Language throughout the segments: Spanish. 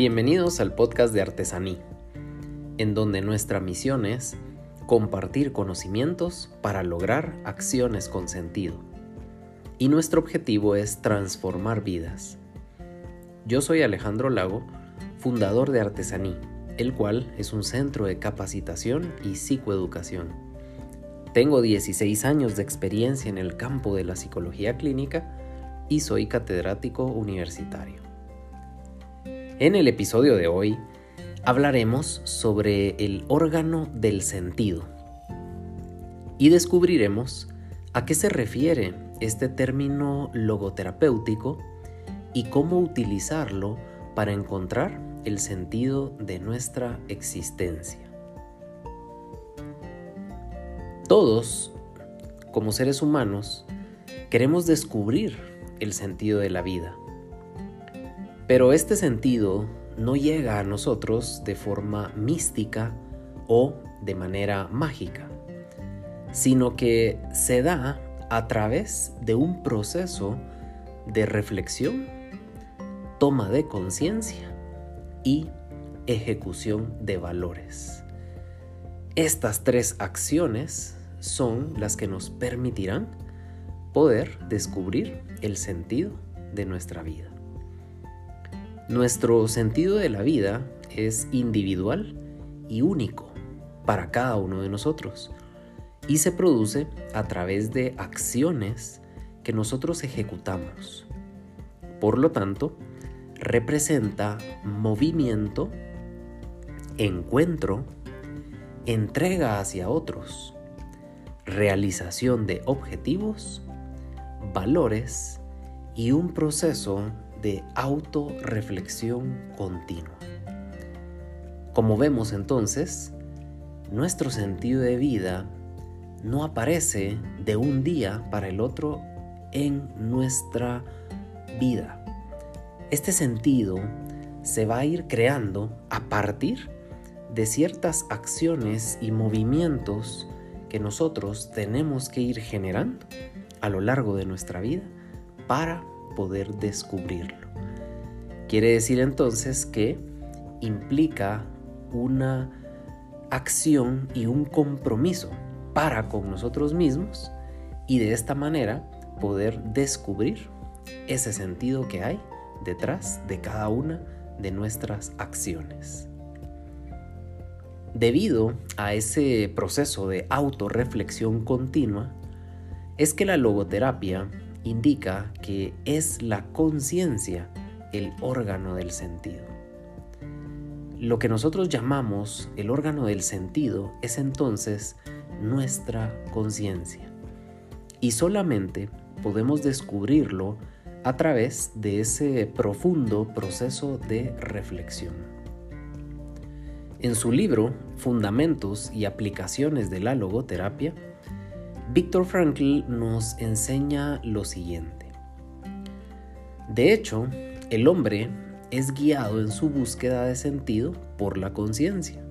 Bienvenidos al podcast de Artesaní, en donde nuestra misión es compartir conocimientos para lograr acciones con sentido. Y nuestro objetivo es transformar vidas. Yo soy Alejandro Lago, fundador de Artesaní, el cual es un centro de capacitación y psicoeducación. Tengo 16 años de experiencia en el campo de la psicología clínica y soy catedrático universitario. En el episodio de hoy hablaremos sobre el órgano del sentido y descubriremos a qué se refiere este término logoterapéutico y cómo utilizarlo para encontrar el sentido de nuestra existencia. Todos, como seres humanos, queremos descubrir el sentido de la vida pero este sentido no llega a nosotros de forma mística o de manera mágica, sino que se da a través de un proceso de reflexión, toma de conciencia y ejecución de valores. Estas tres acciones son las que nos permitirán poder descubrir el sentido de nuestra vida. Nuestro sentido de la vida es individual y único para cada uno de nosotros y se produce a través de acciones que nosotros ejecutamos. Por lo tanto, representa movimiento, encuentro, entrega hacia otros, realización de objetivos, valores y un proceso de autorreflexión continua. Como vemos entonces, nuestro sentido de vida no aparece de un día para el otro en nuestra vida. Este sentido se va a ir creando a partir de ciertas acciones y movimientos que nosotros tenemos que ir generando a lo largo de nuestra vida para poder descubrirlo. Quiere decir entonces que implica una acción y un compromiso para con nosotros mismos y de esta manera poder descubrir ese sentido que hay detrás de cada una de nuestras acciones. Debido a ese proceso de autorreflexión continua, es que la logoterapia indica que es la conciencia el órgano del sentido. Lo que nosotros llamamos el órgano del sentido es entonces nuestra conciencia. Y solamente podemos descubrirlo a través de ese profundo proceso de reflexión. En su libro Fundamentos y aplicaciones de la logoterapia, Víctor Frankl nos enseña lo siguiente. De hecho, el hombre es guiado en su búsqueda de sentido por la conciencia.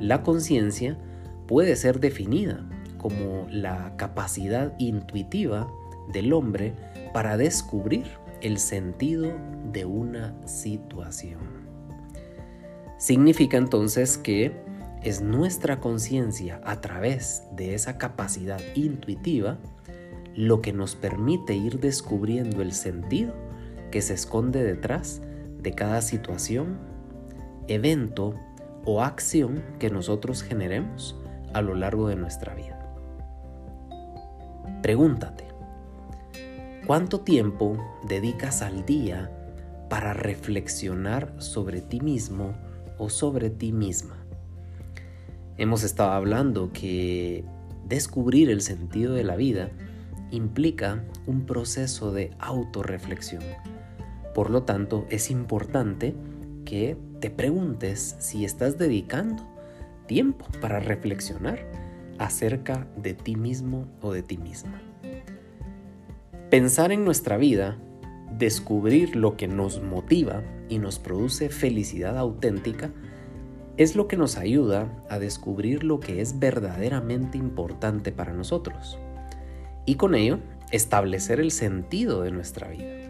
La conciencia puede ser definida como la capacidad intuitiva del hombre para descubrir el sentido de una situación. Significa entonces que es nuestra conciencia a través de esa capacidad intuitiva lo que nos permite ir descubriendo el sentido que se esconde detrás de cada situación, evento o acción que nosotros generemos a lo largo de nuestra vida. Pregúntate, ¿cuánto tiempo dedicas al día para reflexionar sobre ti mismo o sobre ti misma? Hemos estado hablando que descubrir el sentido de la vida implica un proceso de autorreflexión. Por lo tanto, es importante que te preguntes si estás dedicando tiempo para reflexionar acerca de ti mismo o de ti misma. Pensar en nuestra vida, descubrir lo que nos motiva y nos produce felicidad auténtica, es lo que nos ayuda a descubrir lo que es verdaderamente importante para nosotros y con ello establecer el sentido de nuestra vida.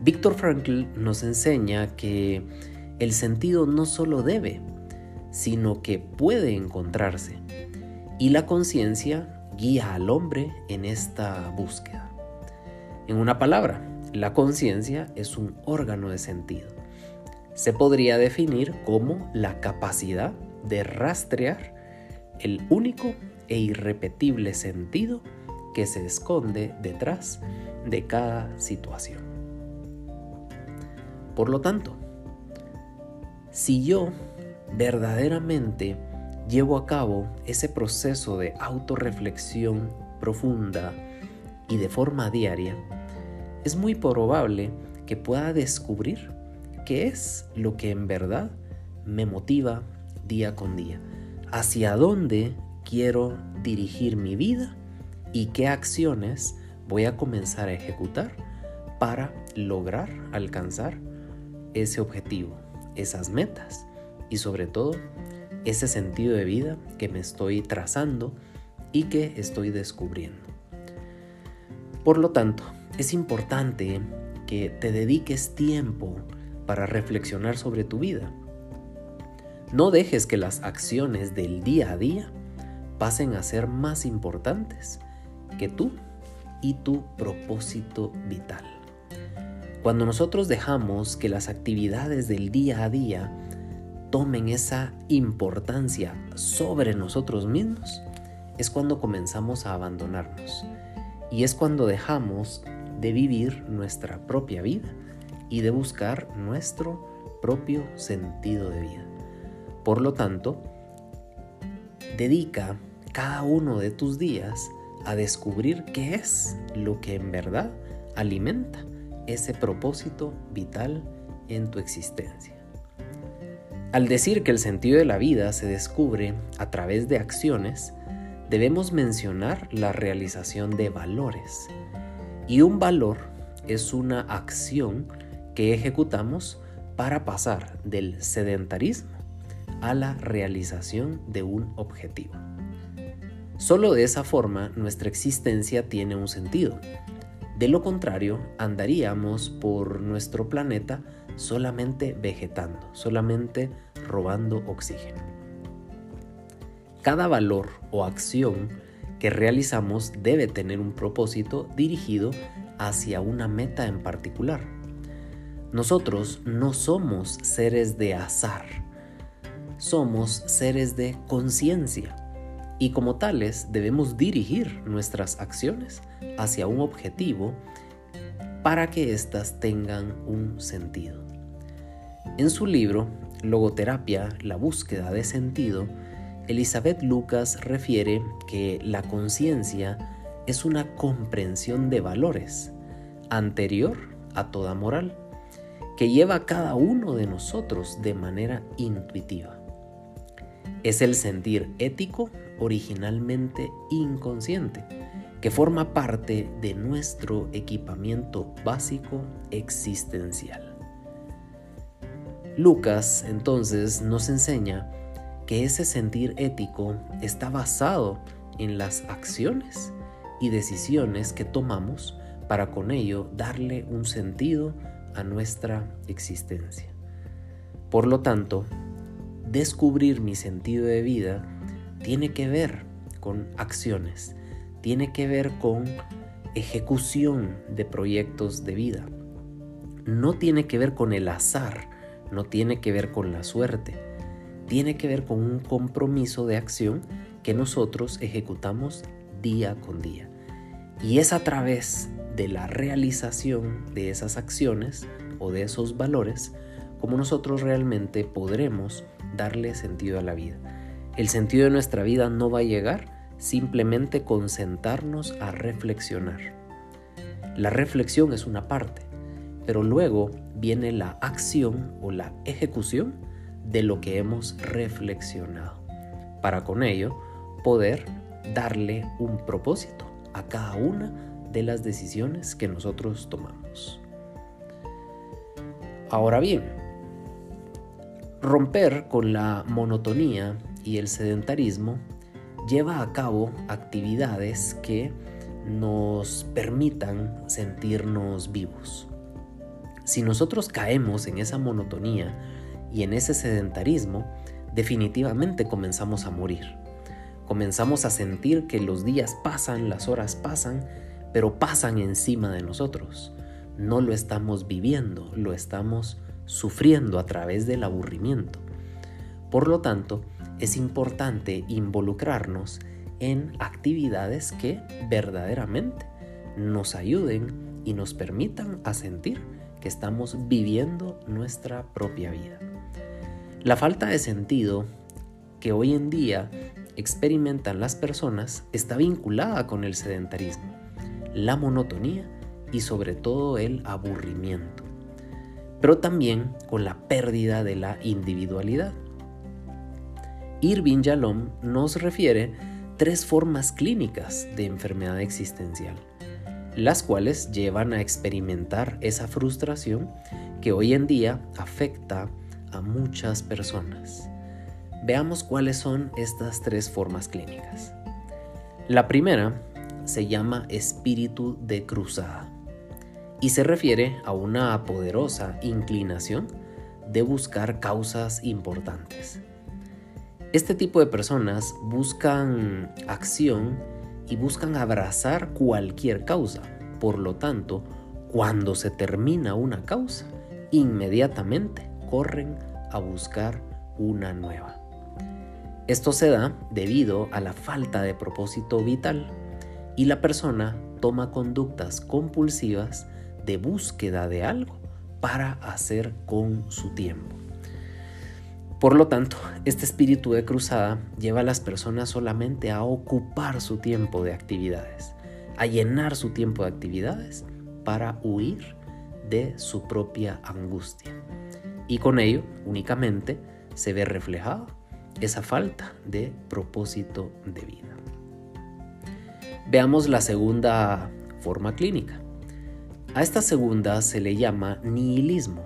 Víctor Frankl nos enseña que el sentido no solo debe, sino que puede encontrarse. Y la conciencia guía al hombre en esta búsqueda. En una palabra, la conciencia es un órgano de sentido. Se podría definir como la capacidad de rastrear el único e irrepetible sentido que se esconde detrás de cada situación. Por lo tanto, si yo verdaderamente llevo a cabo ese proceso de autorreflexión profunda y de forma diaria, es muy probable que pueda descubrir qué es lo que en verdad me motiva día con día, hacia dónde quiero dirigir mi vida y qué acciones voy a comenzar a ejecutar para lograr alcanzar ese objetivo, esas metas y sobre todo ese sentido de vida que me estoy trazando y que estoy descubriendo. Por lo tanto, es importante que te dediques tiempo para reflexionar sobre tu vida. No dejes que las acciones del día a día pasen a ser más importantes que tú y tu propósito vital. Cuando nosotros dejamos que las actividades del día a día tomen esa importancia sobre nosotros mismos, es cuando comenzamos a abandonarnos. Y es cuando dejamos de vivir nuestra propia vida y de buscar nuestro propio sentido de vida. Por lo tanto, dedica cada uno de tus días a descubrir qué es lo que en verdad alimenta ese propósito vital en tu existencia. Al decir que el sentido de la vida se descubre a través de acciones, debemos mencionar la realización de valores. Y un valor es una acción que ejecutamos para pasar del sedentarismo a la realización de un objetivo. Solo de esa forma nuestra existencia tiene un sentido. De lo contrario, andaríamos por nuestro planeta solamente vegetando, solamente robando oxígeno. Cada valor o acción que realizamos debe tener un propósito dirigido hacia una meta en particular. Nosotros no somos seres de azar, somos seres de conciencia. Y como tales debemos dirigir nuestras acciones hacia un objetivo para que éstas tengan un sentido. En su libro Logoterapia, la búsqueda de sentido, Elizabeth Lucas refiere que la conciencia es una comprensión de valores anterior a toda moral, que lleva a cada uno de nosotros de manera intuitiva. Es el sentir ético originalmente inconsciente, que forma parte de nuestro equipamiento básico existencial. Lucas entonces nos enseña que ese sentir ético está basado en las acciones y decisiones que tomamos para con ello darle un sentido a nuestra existencia. Por lo tanto, descubrir mi sentido de vida tiene que ver con acciones, tiene que ver con ejecución de proyectos de vida. No tiene que ver con el azar, no tiene que ver con la suerte, tiene que ver con un compromiso de acción que nosotros ejecutamos día con día. Y es a través de la realización de esas acciones o de esos valores como nosotros realmente podremos darle sentido a la vida. El sentido de nuestra vida no va a llegar simplemente con sentarnos a reflexionar. La reflexión es una parte, pero luego viene la acción o la ejecución de lo que hemos reflexionado, para con ello poder darle un propósito a cada una de las decisiones que nosotros tomamos. Ahora bien, romper con la monotonía y el sedentarismo lleva a cabo actividades que nos permitan sentirnos vivos. Si nosotros caemos en esa monotonía y en ese sedentarismo, definitivamente comenzamos a morir. Comenzamos a sentir que los días pasan, las horas pasan, pero pasan encima de nosotros. No lo estamos viviendo, lo estamos sufriendo a través del aburrimiento. Por lo tanto, es importante involucrarnos en actividades que verdaderamente nos ayuden y nos permitan a sentir que estamos viviendo nuestra propia vida. La falta de sentido que hoy en día experimentan las personas está vinculada con el sedentarismo, la monotonía y sobre todo el aburrimiento, pero también con la pérdida de la individualidad. Irving Yalom nos refiere tres formas clínicas de enfermedad existencial, las cuales llevan a experimentar esa frustración que hoy en día afecta a muchas personas. Veamos cuáles son estas tres formas clínicas. La primera se llama espíritu de cruzada y se refiere a una poderosa inclinación de buscar causas importantes. Este tipo de personas buscan acción y buscan abrazar cualquier causa. Por lo tanto, cuando se termina una causa, inmediatamente corren a buscar una nueva. Esto se da debido a la falta de propósito vital y la persona toma conductas compulsivas de búsqueda de algo para hacer con su tiempo. Por lo tanto, este espíritu de cruzada lleva a las personas solamente a ocupar su tiempo de actividades, a llenar su tiempo de actividades para huir de su propia angustia. Y con ello únicamente se ve reflejada esa falta de propósito de vida. Veamos la segunda forma clínica. A esta segunda se le llama nihilismo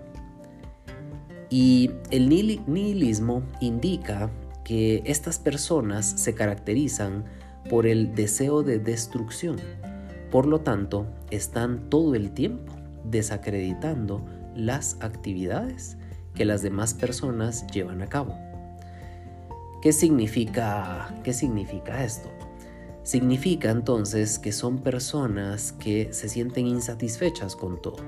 y el nihilismo indica que estas personas se caracterizan por el deseo de destrucción. Por lo tanto, están todo el tiempo desacreditando las actividades que las demás personas llevan a cabo. ¿Qué significa, qué significa esto? Significa entonces que son personas que se sienten insatisfechas con todo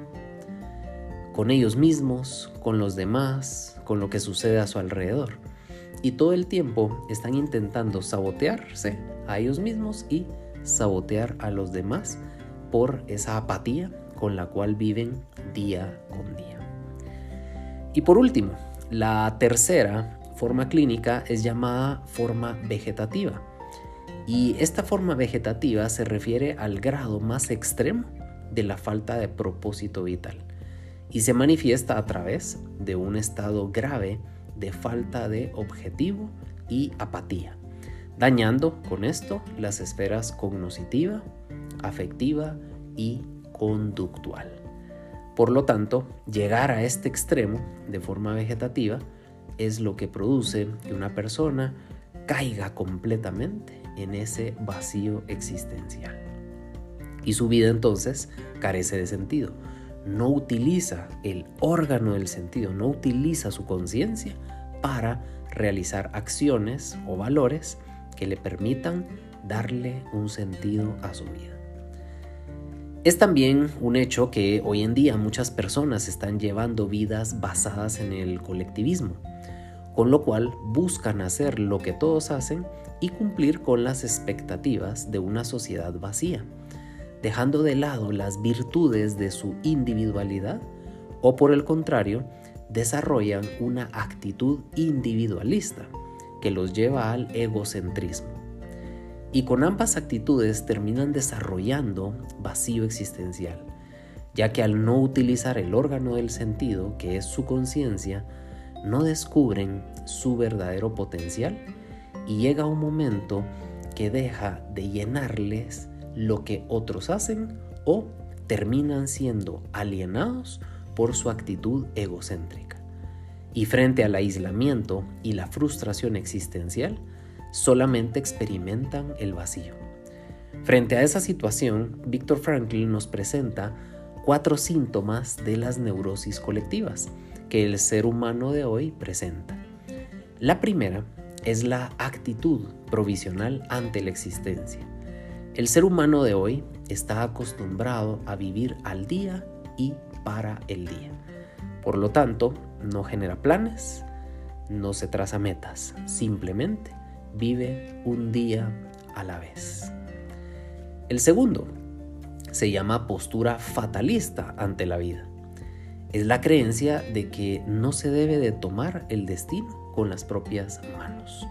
con ellos mismos, con los demás, con lo que sucede a su alrededor. Y todo el tiempo están intentando sabotearse a ellos mismos y sabotear a los demás por esa apatía con la cual viven día con día. Y por último, la tercera forma clínica es llamada forma vegetativa. Y esta forma vegetativa se refiere al grado más extremo de la falta de propósito vital y se manifiesta a través de un estado grave de falta de objetivo y apatía, dañando con esto las esferas cognoscitiva, afectiva y conductual. Por lo tanto, llegar a este extremo de forma vegetativa es lo que produce que una persona caiga completamente en ese vacío existencial. Y su vida entonces carece de sentido no utiliza el órgano del sentido, no utiliza su conciencia para realizar acciones o valores que le permitan darle un sentido a su vida. Es también un hecho que hoy en día muchas personas están llevando vidas basadas en el colectivismo, con lo cual buscan hacer lo que todos hacen y cumplir con las expectativas de una sociedad vacía dejando de lado las virtudes de su individualidad o por el contrario, desarrollan una actitud individualista que los lleva al egocentrismo. Y con ambas actitudes terminan desarrollando vacío existencial, ya que al no utilizar el órgano del sentido, que es su conciencia, no descubren su verdadero potencial y llega un momento que deja de llenarles lo que otros hacen o terminan siendo alienados por su actitud egocéntrica. Y frente al aislamiento y la frustración existencial, solamente experimentan el vacío. Frente a esa situación, Víctor Franklin nos presenta cuatro síntomas de las neurosis colectivas que el ser humano de hoy presenta. La primera es la actitud provisional ante la existencia. El ser humano de hoy está acostumbrado a vivir al día y para el día. Por lo tanto, no genera planes, no se traza metas, simplemente vive un día a la vez. El segundo se llama postura fatalista ante la vida. Es la creencia de que no se debe de tomar el destino con las propias manos.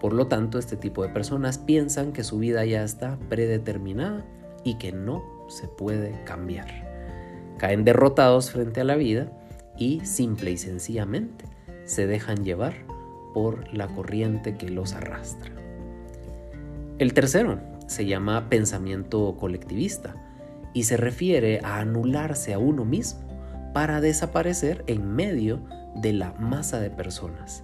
Por lo tanto, este tipo de personas piensan que su vida ya está predeterminada y que no se puede cambiar. Caen derrotados frente a la vida y simple y sencillamente se dejan llevar por la corriente que los arrastra. El tercero se llama pensamiento colectivista y se refiere a anularse a uno mismo para desaparecer en medio de la masa de personas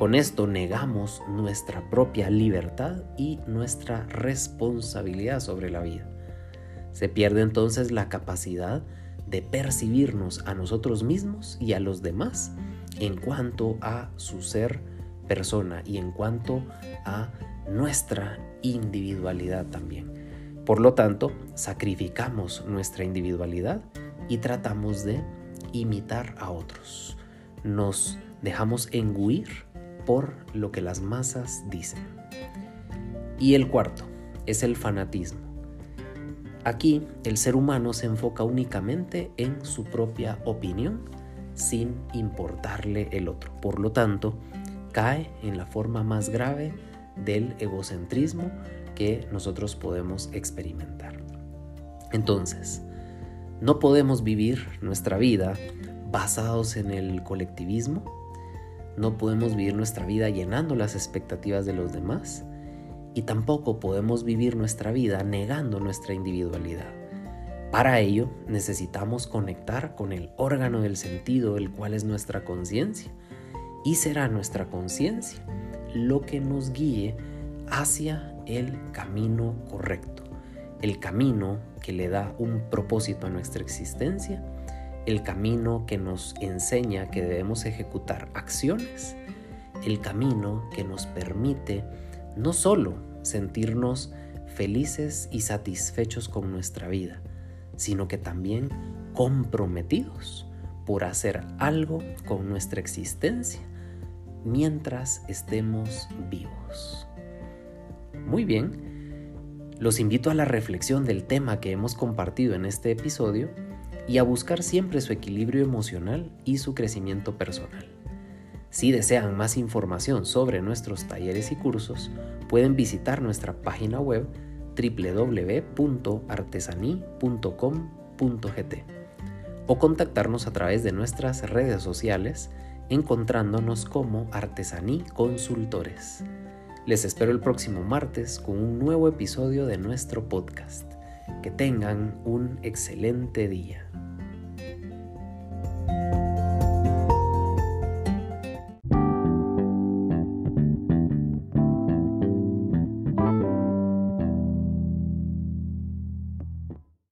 con esto negamos nuestra propia libertad y nuestra responsabilidad sobre la vida. Se pierde entonces la capacidad de percibirnos a nosotros mismos y a los demás en cuanto a su ser persona y en cuanto a nuestra individualidad también. Por lo tanto, sacrificamos nuestra individualidad y tratamos de imitar a otros. Nos dejamos enguir por lo que las masas dicen. Y el cuarto es el fanatismo. Aquí el ser humano se enfoca únicamente en su propia opinión sin importarle el otro. Por lo tanto, cae en la forma más grave del egocentrismo que nosotros podemos experimentar. Entonces, no podemos vivir nuestra vida basados en el colectivismo, no podemos vivir nuestra vida llenando las expectativas de los demás y tampoco podemos vivir nuestra vida negando nuestra individualidad. Para ello necesitamos conectar con el órgano del sentido, el cual es nuestra conciencia, y será nuestra conciencia lo que nos guíe hacia el camino correcto, el camino que le da un propósito a nuestra existencia el camino que nos enseña que debemos ejecutar acciones, el camino que nos permite no solo sentirnos felices y satisfechos con nuestra vida, sino que también comprometidos por hacer algo con nuestra existencia mientras estemos vivos. Muy bien, los invito a la reflexión del tema que hemos compartido en este episodio y a buscar siempre su equilibrio emocional y su crecimiento personal. Si desean más información sobre nuestros talleres y cursos, pueden visitar nuestra página web www.artesani.com.gt o contactarnos a través de nuestras redes sociales encontrándonos como Artesaní Consultores. Les espero el próximo martes con un nuevo episodio de nuestro podcast. Que tengan un excelente día.